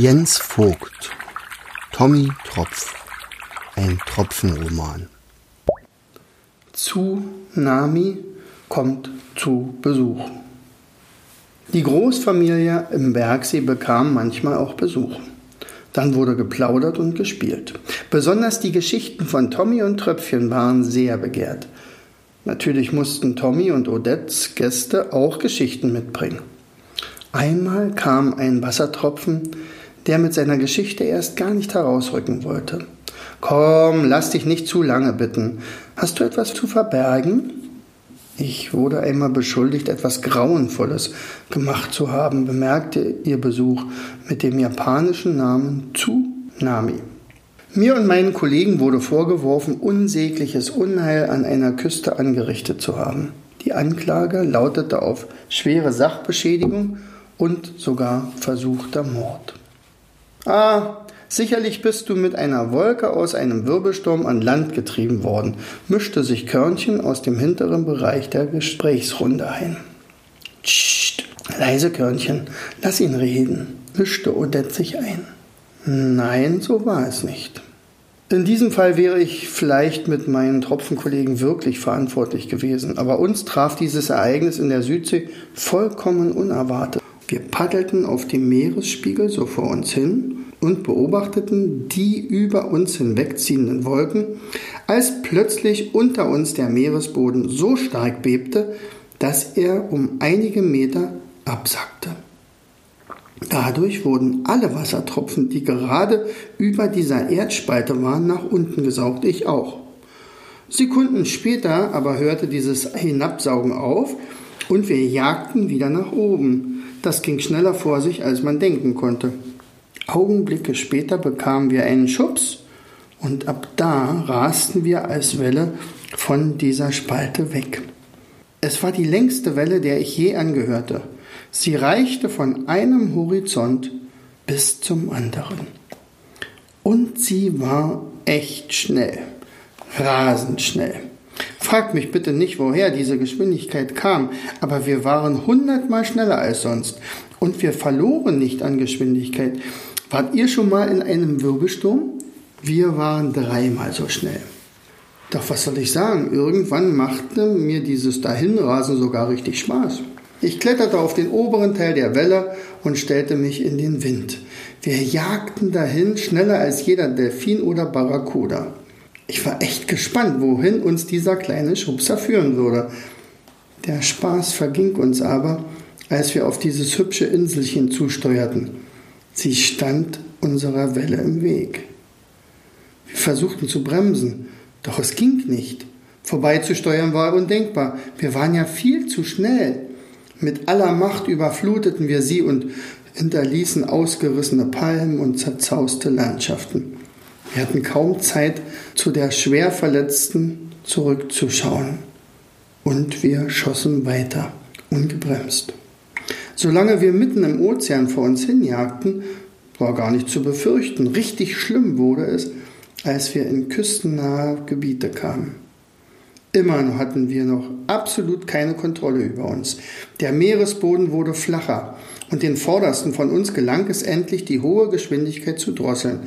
Jens Vogt Tommy Tropf Ein Tropfenroman Tsunami kommt zu Besuch. Die Großfamilie im Bergsee bekam manchmal auch Besuch. Dann wurde geplaudert und gespielt. Besonders die Geschichten von Tommy und Tröpfchen waren sehr begehrt. Natürlich mussten Tommy und Odettes Gäste auch Geschichten mitbringen. Einmal kam ein Wassertropfen, der mit seiner Geschichte erst gar nicht herausrücken wollte. Komm, lass dich nicht zu lange bitten. Hast du etwas zu verbergen? Ich wurde einmal beschuldigt, etwas Grauenvolles gemacht zu haben, bemerkte ihr Besuch mit dem japanischen Namen Tsunami. Mir und meinen Kollegen wurde vorgeworfen, unsägliches Unheil an einer Küste angerichtet zu haben. Die Anklage lautete auf schwere Sachbeschädigung und sogar versuchter Mord. Ah, sicherlich bist du mit einer Wolke aus einem Wirbelsturm an Land getrieben worden, mischte sich Körnchen aus dem hinteren Bereich der Gesprächsrunde ein. Psst, leise Körnchen, lass ihn reden, mischte Odette sich ein. Nein, so war es nicht. In diesem Fall wäre ich vielleicht mit meinen Tropfenkollegen wirklich verantwortlich gewesen, aber uns traf dieses Ereignis in der Südsee vollkommen unerwartet. Wir paddelten auf dem Meeresspiegel so vor uns hin und beobachteten die über uns hinwegziehenden Wolken, als plötzlich unter uns der Meeresboden so stark bebte, dass er um einige Meter absackte. Dadurch wurden alle Wassertropfen, die gerade über dieser Erdspalte waren, nach unten gesaugt, ich auch. Sekunden später aber hörte dieses Hinabsaugen auf und wir jagten wieder nach oben. Das ging schneller vor sich, als man denken konnte. Augenblicke später bekamen wir einen Schubs und ab da rasten wir als Welle von dieser Spalte weg. Es war die längste Welle, der ich je angehörte. Sie reichte von einem Horizont bis zum anderen. Und sie war echt schnell, rasend schnell. Fragt mich bitte nicht, woher diese Geschwindigkeit kam, aber wir waren hundertmal schneller als sonst und wir verloren nicht an Geschwindigkeit. Wart ihr schon mal in einem Wirbelsturm? Wir waren dreimal so schnell. Doch was soll ich sagen? Irgendwann machte mir dieses Dahinrasen sogar richtig Spaß. Ich kletterte auf den oberen Teil der Welle und stellte mich in den Wind. Wir jagten dahin schneller als jeder Delfin oder Barracuda. Ich war echt gespannt, wohin uns dieser kleine Schubser führen würde. Der Spaß verging uns aber, als wir auf dieses hübsche Inselchen zusteuerten. Sie stand unserer Welle im Weg. Wir versuchten zu bremsen, doch es ging nicht. Vorbeizusteuern war undenkbar. Wir waren ja viel zu schnell. Mit aller Macht überfluteten wir sie und hinterließen ausgerissene Palmen und zerzauste Landschaften. Wir hatten kaum Zeit, zu der schwer Verletzten zurückzuschauen. Und wir schossen weiter, ungebremst. Solange wir mitten im Ozean vor uns hinjagten, war gar nicht zu befürchten. Richtig schlimm wurde es, als wir in küstennahe Gebiete kamen. Immer noch hatten wir noch absolut keine Kontrolle über uns. Der Meeresboden wurde flacher und den Vordersten von uns gelang es endlich, die hohe Geschwindigkeit zu drosseln.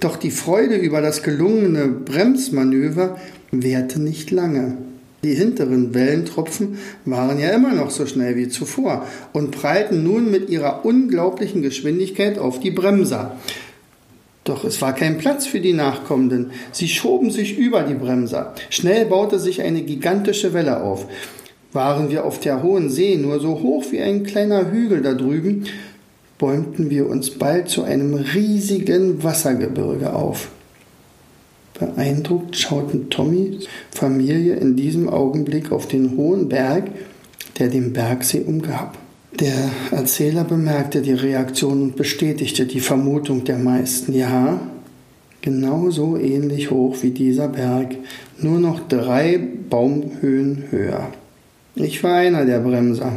Doch die Freude über das gelungene Bremsmanöver währte nicht lange. Die hinteren Wellentropfen waren ja immer noch so schnell wie zuvor und prallten nun mit ihrer unglaublichen Geschwindigkeit auf die Bremser. Doch es war kein Platz für die Nachkommenden. Sie schoben sich über die Bremser. Schnell baute sich eine gigantische Welle auf. Waren wir auf der hohen See nur so hoch wie ein kleiner Hügel da drüben, bäumten wir uns bald zu einem riesigen Wassergebirge auf. Beeindruckt schauten Tommys Familie in diesem Augenblick auf den hohen Berg, der den Bergsee umgab. Der Erzähler bemerkte die Reaktion und bestätigte die Vermutung der meisten. Ja, genauso ähnlich hoch wie dieser Berg, nur noch drei Baumhöhen höher. Ich war einer der Bremser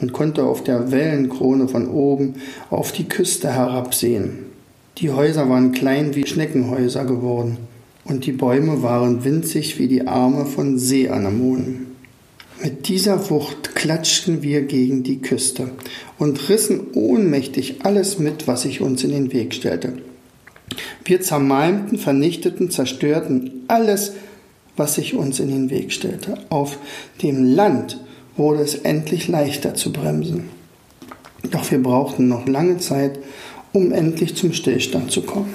und konnte auf der Wellenkrone von oben auf die Küste herabsehen. Die Häuser waren klein wie Schneckenhäuser geworden und die Bäume waren winzig wie die Arme von Seeanemonen. Mit dieser Wucht klatschten wir gegen die Küste und rissen ohnmächtig alles mit, was sich uns in den Weg stellte. Wir zermalmten, vernichteten, zerstörten alles, was sich uns in den Weg stellte. Auf dem Land wurde es endlich leichter zu bremsen. Doch wir brauchten noch lange Zeit, um endlich zum Stillstand zu kommen.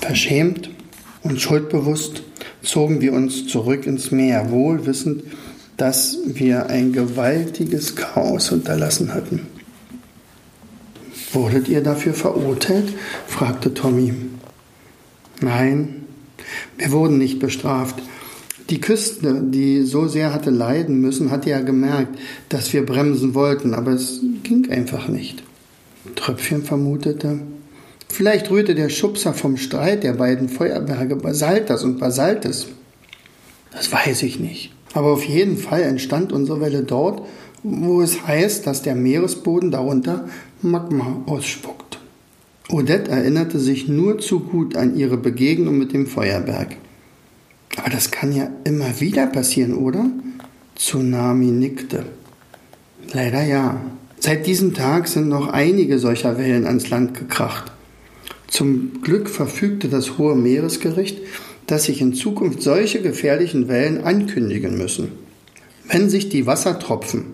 Verschämt und schuldbewusst zogen wir uns zurück ins Meer, wohl wissend, dass wir ein gewaltiges Chaos unterlassen hatten. Wurdet ihr dafür verurteilt? fragte Tommy. Nein, wir wurden nicht bestraft. Die Küste, die so sehr hatte leiden müssen, hatte ja gemerkt, dass wir bremsen wollten, aber es ging einfach nicht. Tröpfchen vermutete, vielleicht rührte der Schubser vom Streit der beiden Feuerberge Basaltas und Basaltes. Das weiß ich nicht. Aber auf jeden Fall entstand unsere Welle dort, wo es heißt, dass der Meeresboden darunter Magma ausspuckt. Odette erinnerte sich nur zu gut an ihre Begegnung mit dem Feuerberg. Aber das kann ja immer wieder passieren, oder? Tsunami nickte. Leider ja. Seit diesem Tag sind noch einige solcher Wellen ans Land gekracht. Zum Glück verfügte das Hohe Meeresgericht dass sich in Zukunft solche gefährlichen Wellen ankündigen müssen. Wenn sich die Wassertropfen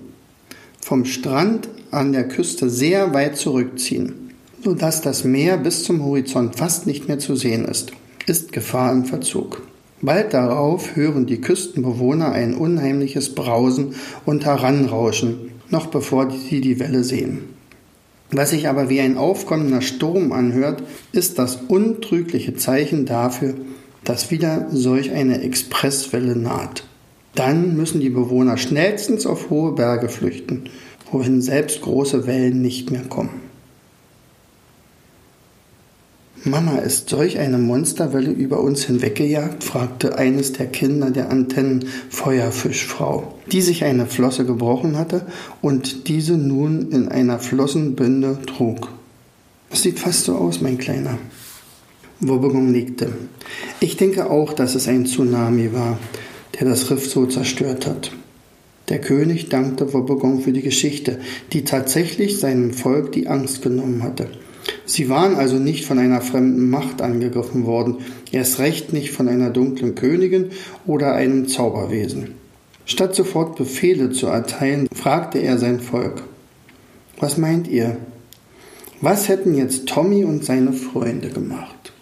vom Strand an der Küste sehr weit zurückziehen, sodass das Meer bis zum Horizont fast nicht mehr zu sehen ist, ist Gefahr im Verzug. Bald darauf hören die Küstenbewohner ein unheimliches Brausen und Heranrauschen, noch bevor sie die Welle sehen. Was sich aber wie ein aufkommender Sturm anhört, ist das untrügliche Zeichen dafür, dass wieder solch eine Expresswelle naht. Dann müssen die Bewohner schnellstens auf hohe Berge flüchten, wohin selbst große Wellen nicht mehr kommen. Mama, ist solch eine Monsterwelle über uns hinweggejagt? fragte eines der Kinder der Antennenfeuerfischfrau, die sich eine Flosse gebrochen hatte und diese nun in einer Flossenbinde trug. Es sieht fast so aus, mein Kleiner. Wobbegong nickte. Ich denke auch, dass es ein Tsunami war, der das Riff so zerstört hat. Der König dankte Wobbegong für die Geschichte, die tatsächlich seinem Volk die Angst genommen hatte. Sie waren also nicht von einer fremden Macht angegriffen worden, erst recht nicht von einer dunklen Königin oder einem Zauberwesen. Statt sofort Befehle zu erteilen, fragte er sein Volk. Was meint ihr? Was hätten jetzt Tommy und seine Freunde gemacht?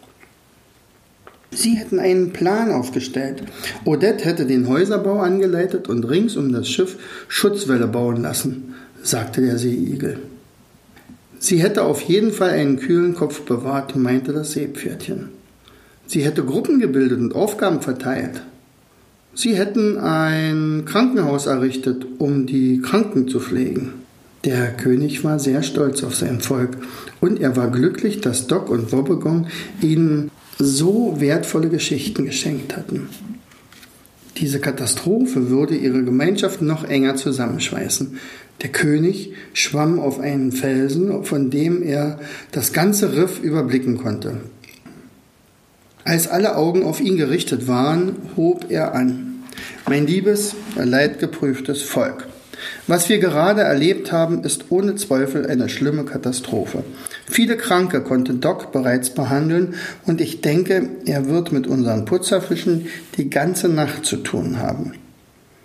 Sie hätten einen Plan aufgestellt. Odette hätte den Häuserbau angeleitet und rings um das Schiff Schutzwelle bauen lassen, sagte der Seeigel. Sie hätte auf jeden Fall einen kühlen Kopf bewahrt, meinte das Seepferdchen. Sie hätte Gruppen gebildet und Aufgaben verteilt. Sie hätten ein Krankenhaus errichtet, um die Kranken zu pflegen. Der König war sehr stolz auf sein Volk und er war glücklich, dass Doc und Wobbegong ihnen so wertvolle Geschichten geschenkt hatten. Diese Katastrophe würde ihre Gemeinschaft noch enger zusammenschweißen. Der König schwamm auf einen Felsen, von dem er das ganze Riff überblicken konnte. Als alle Augen auf ihn gerichtet waren, hob er an. Mein liebes, leidgeprüftes Volk, was wir gerade erlebt haben, ist ohne Zweifel eine schlimme Katastrophe. Viele Kranke konnte Doc bereits behandeln und ich denke, er wird mit unseren Putzerfischen die ganze Nacht zu tun haben.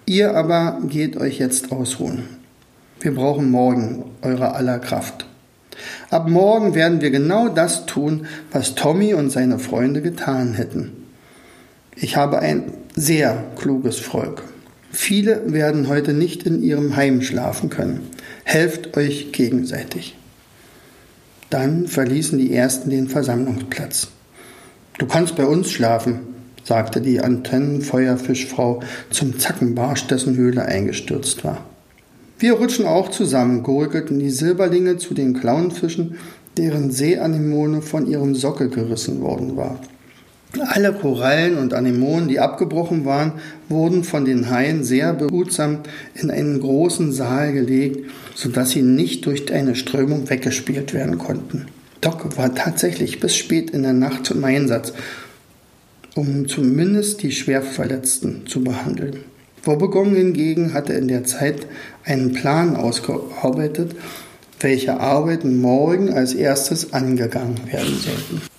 Ihr aber geht euch jetzt ausruhen. Wir brauchen morgen eure aller Kraft. Ab morgen werden wir genau das tun, was Tommy und seine Freunde getan hätten. Ich habe ein sehr kluges Volk. Viele werden heute nicht in ihrem Heim schlafen können. Helft euch gegenseitig. Dann verließen die ersten den Versammlungsplatz. Du kannst bei uns schlafen, sagte die Antennenfeuerfischfrau zum Zackenbarsch, dessen Höhle eingestürzt war. Wir rutschen auch zusammen, gurgelten die Silberlinge zu den Clownfischen, deren Seeanemone von ihrem Sockel gerissen worden war. Alle Korallen und Anemonen, die abgebrochen waren, wurden von den Haien sehr behutsam in einen großen Saal gelegt, sodass sie nicht durch eine Strömung weggespielt werden konnten. Doc war tatsächlich bis spät in der Nacht im Einsatz, um zumindest die Schwerverletzten zu behandeln. Wobbegong hingegen hatte in der Zeit einen Plan ausgearbeitet, welche Arbeiten morgen als erstes angegangen werden sollten.